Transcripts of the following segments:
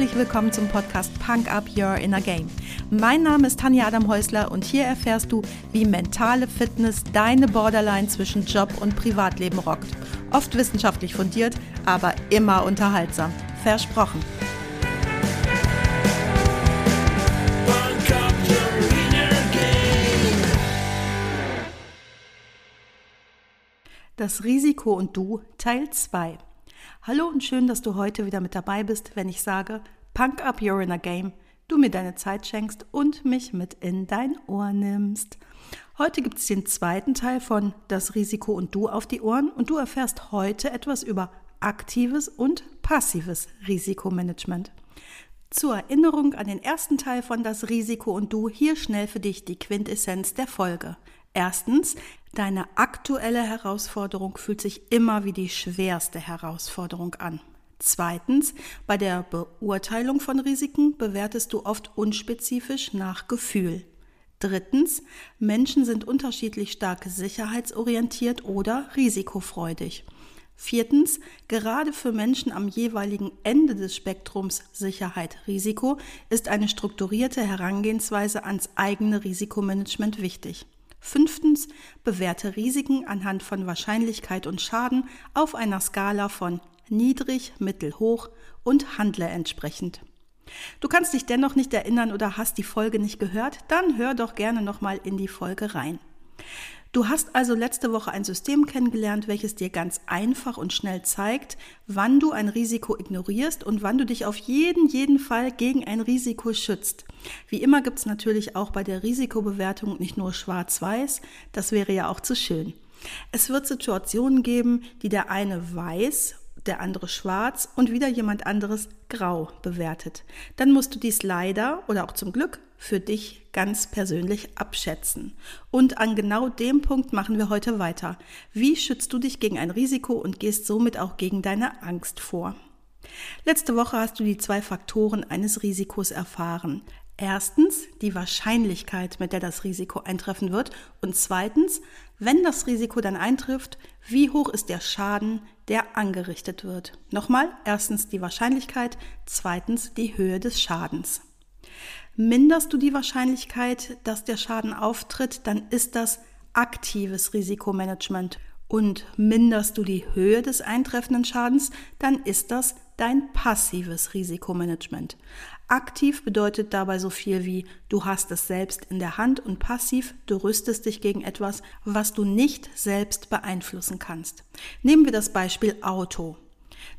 herzlich willkommen zum Podcast Punk Up Your Inner Game. Mein Name ist Tanja Adam Häusler und hier erfährst du, wie mentale Fitness deine Borderline zwischen Job und Privatleben rockt. Oft wissenschaftlich fundiert, aber immer unterhaltsam. Versprochen. Das Risiko und du Teil 2. Hallo und schön, dass du heute wieder mit dabei bist, wenn ich sage, Punk up your inner game, du mir deine Zeit schenkst und mich mit in dein Ohr nimmst. Heute gibt es den zweiten Teil von Das Risiko und du auf die Ohren und du erfährst heute etwas über aktives und passives Risikomanagement. Zur Erinnerung an den ersten Teil von Das Risiko und du hier schnell für dich die Quintessenz der Folge. Erstens, deine aktuelle Herausforderung fühlt sich immer wie die schwerste Herausforderung an. Zweitens, bei der Beurteilung von Risiken bewertest du oft unspezifisch nach Gefühl. Drittens, Menschen sind unterschiedlich stark sicherheitsorientiert oder risikofreudig. Viertens, gerade für Menschen am jeweiligen Ende des Spektrums Sicherheit, Risiko ist eine strukturierte Herangehensweise ans eigene Risikomanagement wichtig. Fünftens, bewerte Risiken anhand von Wahrscheinlichkeit und Schaden auf einer Skala von niedrig, mittel, hoch und handle entsprechend. Du kannst dich dennoch nicht erinnern oder hast die Folge nicht gehört? Dann hör doch gerne nochmal in die Folge rein. Du hast also letzte Woche ein System kennengelernt, welches dir ganz einfach und schnell zeigt, wann du ein Risiko ignorierst und wann du dich auf jeden, jeden Fall gegen ein Risiko schützt. Wie immer gibt es natürlich auch bei der Risikobewertung nicht nur schwarz-weiß, das wäre ja auch zu schön. Es wird Situationen geben, die der eine weiß der andere schwarz und wieder jemand anderes grau bewertet. Dann musst du dies leider oder auch zum Glück für dich ganz persönlich abschätzen. Und an genau dem Punkt machen wir heute weiter. Wie schützt du dich gegen ein Risiko und gehst somit auch gegen deine Angst vor? Letzte Woche hast du die zwei Faktoren eines Risikos erfahren. Erstens die Wahrscheinlichkeit, mit der das Risiko eintreffen wird. Und zweitens, wenn das Risiko dann eintrifft, wie hoch ist der Schaden, der angerichtet wird. Nochmal, erstens die Wahrscheinlichkeit, zweitens die Höhe des Schadens. Minderst du die Wahrscheinlichkeit, dass der Schaden auftritt, dann ist das aktives Risikomanagement. Und minderst du die Höhe des eintreffenden Schadens, dann ist das dein passives Risikomanagement. Aktiv bedeutet dabei so viel wie du hast es selbst in der Hand und passiv du rüstest dich gegen etwas, was du nicht selbst beeinflussen kannst. Nehmen wir das Beispiel Auto.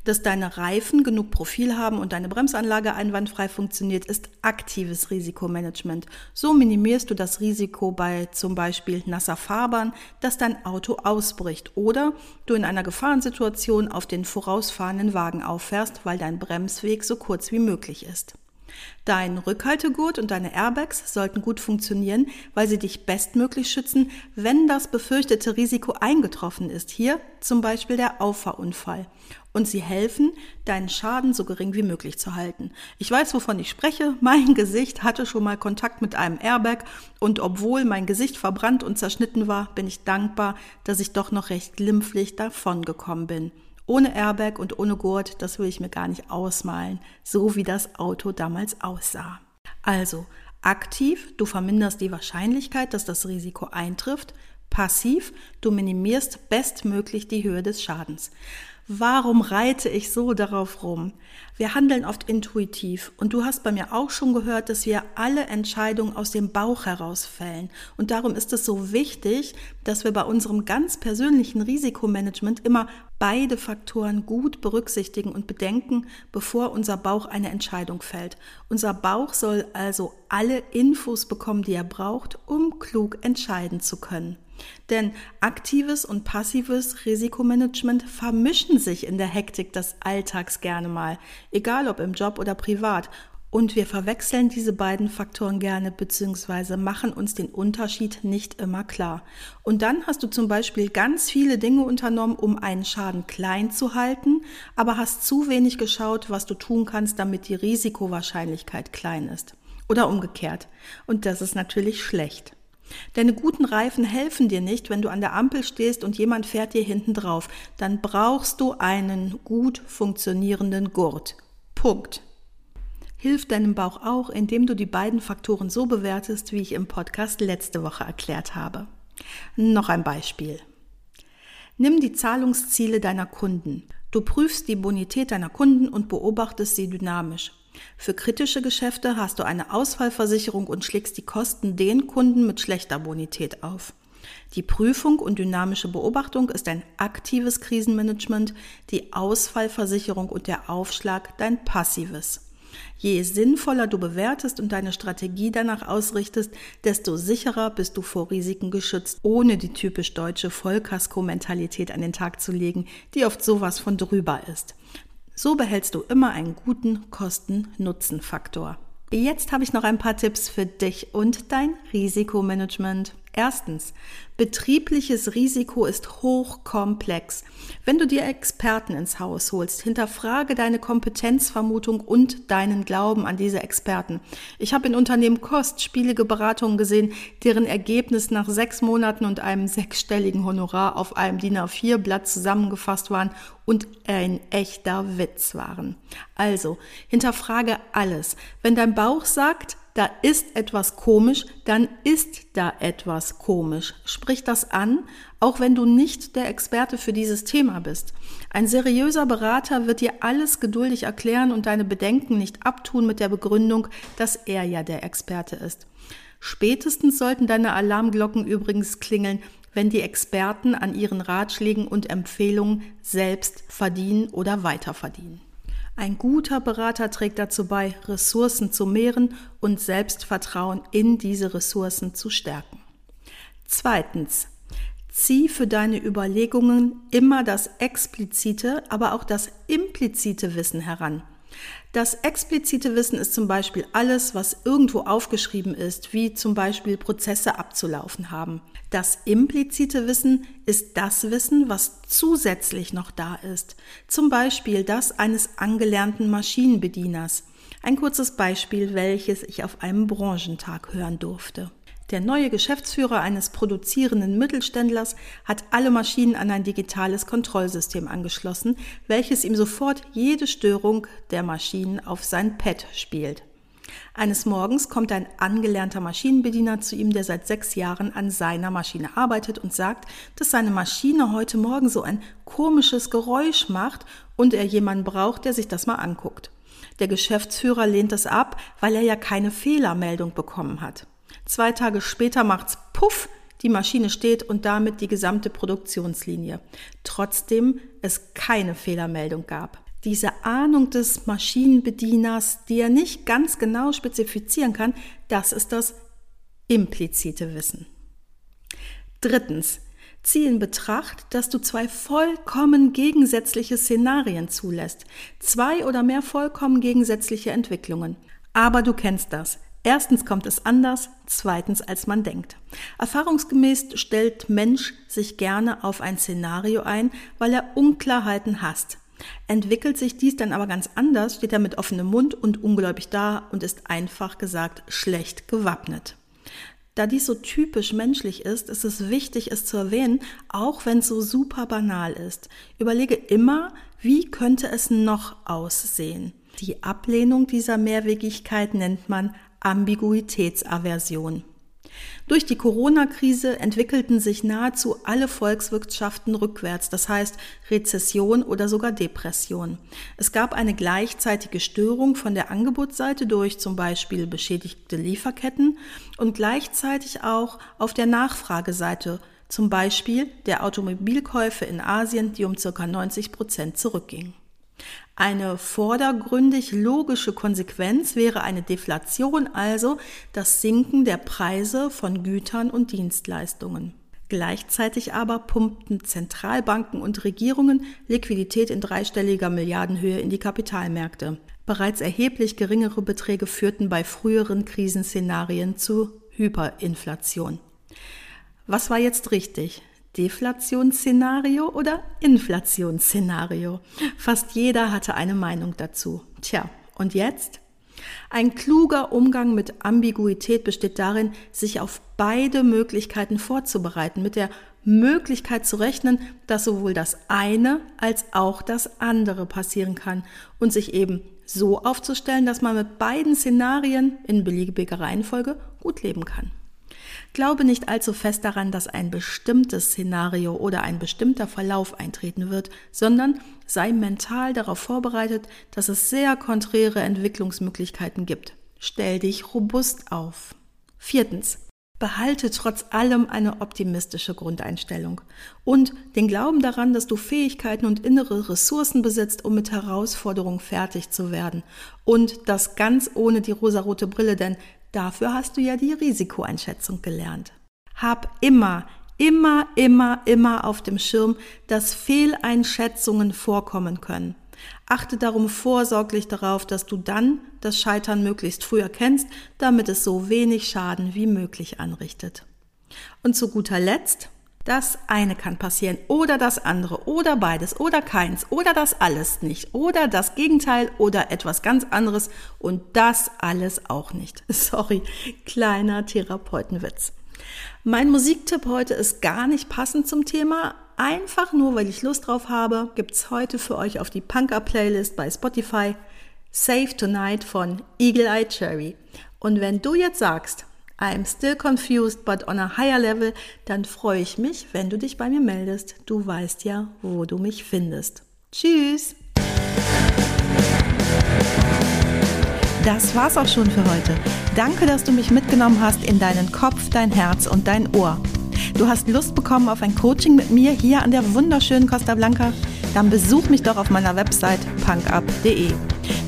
Dass deine Reifen genug Profil haben und deine Bremsanlage einwandfrei funktioniert, ist aktives Risikomanagement. So minimierst du das Risiko bei zum Beispiel nasser Fahrbahn, dass dein Auto ausbricht oder du in einer Gefahrensituation auf den vorausfahrenden Wagen auffährst, weil dein Bremsweg so kurz wie möglich ist. Dein Rückhaltegurt und deine Airbags sollten gut funktionieren, weil sie dich bestmöglich schützen, wenn das befürchtete Risiko eingetroffen ist. Hier zum Beispiel der Auffahrunfall. Und sie helfen, deinen Schaden so gering wie möglich zu halten. Ich weiß, wovon ich spreche. Mein Gesicht hatte schon mal Kontakt mit einem Airbag und obwohl mein Gesicht verbrannt und zerschnitten war, bin ich dankbar, dass ich doch noch recht glimpflich davongekommen bin. Ohne Airbag und ohne Gurt, das will ich mir gar nicht ausmalen, so wie das Auto damals aussah. Also, aktiv, du verminderst die Wahrscheinlichkeit, dass das Risiko eintrifft. Passiv, du minimierst bestmöglich die Höhe des Schadens. Warum reite ich so darauf rum? Wir handeln oft intuitiv und du hast bei mir auch schon gehört, dass wir alle Entscheidungen aus dem Bauch heraus fällen. Und darum ist es so wichtig, dass wir bei unserem ganz persönlichen Risikomanagement immer beide Faktoren gut berücksichtigen und bedenken, bevor unser Bauch eine Entscheidung fällt. Unser Bauch soll also alle Infos bekommen, die er braucht, um klug entscheiden zu können. Denn aktives und passives Risikomanagement vermischen sich in der Hektik des Alltags gerne mal, egal ob im Job oder privat. Und wir verwechseln diese beiden Faktoren gerne bzw. machen uns den Unterschied nicht immer klar. Und dann hast du zum Beispiel ganz viele Dinge unternommen, um einen Schaden klein zu halten, aber hast zu wenig geschaut, was du tun kannst, damit die Risikowahrscheinlichkeit klein ist. Oder umgekehrt. Und das ist natürlich schlecht. Deine guten Reifen helfen dir nicht, wenn du an der Ampel stehst und jemand fährt dir hinten drauf. Dann brauchst du einen gut funktionierenden Gurt. Punkt. hilft deinem Bauch auch, indem du die beiden Faktoren so bewertest, wie ich im Podcast letzte Woche erklärt habe. Noch ein Beispiel. Nimm die Zahlungsziele deiner Kunden. Du prüfst die Bonität deiner Kunden und beobachtest sie dynamisch. Für kritische Geschäfte hast du eine Ausfallversicherung und schlägst die Kosten den Kunden mit schlechter Bonität auf. Die Prüfung und dynamische Beobachtung ist ein aktives Krisenmanagement, die Ausfallversicherung und der Aufschlag dein passives. Je sinnvoller du bewertest und deine Strategie danach ausrichtest, desto sicherer bist du vor Risiken geschützt, ohne die typisch deutsche Vollkasko-Mentalität an den Tag zu legen, die oft sowas von drüber ist. So behältst du immer einen guten Kosten-Nutzen-Faktor. Jetzt habe ich noch ein paar Tipps für dich und dein Risikomanagement. Erstens, betriebliches Risiko ist hochkomplex. Wenn du dir Experten ins Haus holst, hinterfrage deine Kompetenzvermutung und deinen Glauben an diese Experten. Ich habe in Unternehmen kostspielige Beratungen gesehen, deren Ergebnis nach sechs Monaten und einem sechsstelligen Honorar auf einem DIN A4-Blatt zusammengefasst waren und ein echter Witz waren. Also, hinterfrage alles. Wenn dein Bauch sagt, da ist etwas komisch, dann ist da etwas komisch. Sprich das an, auch wenn du nicht der Experte für dieses Thema bist. Ein seriöser Berater wird dir alles geduldig erklären und deine Bedenken nicht abtun mit der Begründung, dass er ja der Experte ist. Spätestens sollten deine Alarmglocken übrigens klingeln, wenn die Experten an ihren Ratschlägen und Empfehlungen selbst verdienen oder weiterverdienen. Ein guter Berater trägt dazu bei, Ressourcen zu mehren und Selbstvertrauen in diese Ressourcen zu stärken. Zweitens, zieh für deine Überlegungen immer das explizite, aber auch das implizite Wissen heran. Das explizite Wissen ist zum Beispiel alles, was irgendwo aufgeschrieben ist, wie zum Beispiel Prozesse abzulaufen haben. Das implizite Wissen ist das Wissen, was zusätzlich noch da ist. Zum Beispiel das eines angelernten Maschinenbedieners. Ein kurzes Beispiel, welches ich auf einem Branchentag hören durfte. Der neue Geschäftsführer eines produzierenden Mittelständlers hat alle Maschinen an ein digitales Kontrollsystem angeschlossen, welches ihm sofort jede Störung der Maschinen auf sein Pad spielt. Eines Morgens kommt ein angelernter Maschinenbediener zu ihm, der seit sechs Jahren an seiner Maschine arbeitet und sagt, dass seine Maschine heute Morgen so ein komisches Geräusch macht und er jemanden braucht, der sich das mal anguckt. Der Geschäftsführer lehnt es ab, weil er ja keine Fehlermeldung bekommen hat. Zwei Tage später macht's Puff, die Maschine steht und damit die gesamte Produktionslinie. Trotzdem es keine Fehlermeldung gab. Diese Ahnung des Maschinenbedieners, die er nicht ganz genau spezifizieren kann, das ist das implizite Wissen. Drittens, zieh in Betracht, dass du zwei vollkommen gegensätzliche Szenarien zulässt, zwei oder mehr vollkommen gegensätzliche Entwicklungen. Aber du kennst das. Erstens kommt es anders, zweitens als man denkt. Erfahrungsgemäß stellt Mensch sich gerne auf ein Szenario ein, weil er Unklarheiten hasst. Entwickelt sich dies dann aber ganz anders, steht er mit offenem Mund und ungläubig da und ist einfach gesagt schlecht gewappnet. Da dies so typisch menschlich ist, ist es wichtig, es zu erwähnen, auch wenn es so super banal ist. Überlege immer, wie könnte es noch aussehen? Die Ablehnung dieser Mehrwegigkeit nennt man Ambiguitätsaversion. Durch die Corona-Krise entwickelten sich nahezu alle Volkswirtschaften rückwärts, das heißt Rezession oder sogar Depression. Es gab eine gleichzeitige Störung von der Angebotsseite durch zum Beispiel beschädigte Lieferketten und gleichzeitig auch auf der Nachfrageseite, zum Beispiel der Automobilkäufe in Asien, die um ca. 90 Prozent zurückgingen. Eine vordergründig logische Konsequenz wäre eine Deflation, also das Sinken der Preise von Gütern und Dienstleistungen. Gleichzeitig aber pumpten Zentralbanken und Regierungen Liquidität in dreistelliger Milliardenhöhe in die Kapitalmärkte. Bereits erheblich geringere Beträge führten bei früheren Krisenszenarien zu Hyperinflation. Was war jetzt richtig? Deflationsszenario oder Inflationsszenario. Fast jeder hatte eine Meinung dazu. Tja, und jetzt? Ein kluger Umgang mit Ambiguität besteht darin, sich auf beide Möglichkeiten vorzubereiten, mit der Möglichkeit zu rechnen, dass sowohl das eine als auch das andere passieren kann und sich eben so aufzustellen, dass man mit beiden Szenarien in beliebiger Reihenfolge gut leben kann. Glaube nicht allzu fest daran, dass ein bestimmtes Szenario oder ein bestimmter Verlauf eintreten wird, sondern sei mental darauf vorbereitet, dass es sehr konträre Entwicklungsmöglichkeiten gibt. Stell dich robust auf. Viertens. Behalte trotz allem eine optimistische Grundeinstellung und den Glauben daran, dass du Fähigkeiten und innere Ressourcen besitzt, um mit Herausforderungen fertig zu werden. Und das ganz ohne die rosarote Brille, denn dafür hast du ja die Risikoeinschätzung gelernt. Hab immer, immer, immer, immer auf dem Schirm, dass Fehleinschätzungen vorkommen können. Achte darum vorsorglich darauf, dass du dann das Scheitern möglichst früh erkennst, damit es so wenig Schaden wie möglich anrichtet. Und zu guter Letzt, das eine kann passieren oder das andere oder beides oder keins oder das alles nicht oder das Gegenteil oder etwas ganz anderes und das alles auch nicht. Sorry, kleiner Therapeutenwitz. Mein Musiktipp heute ist gar nicht passend zum Thema, Einfach nur, weil ich Lust drauf habe, gibt's heute für euch auf die Punker-Playlist bei Spotify Save Tonight von Eagle Eye Cherry. Und wenn du jetzt sagst, I'm still confused but on a higher level, dann freue ich mich, wenn du dich bei mir meldest. Du weißt ja, wo du mich findest. Tschüss! Das war's auch schon für heute. Danke, dass du mich mitgenommen hast in deinen Kopf, dein Herz und dein Ohr. Du hast Lust bekommen auf ein Coaching mit mir hier an der wunderschönen Costa Blanca? Dann besuch mich doch auf meiner Website punkup.de.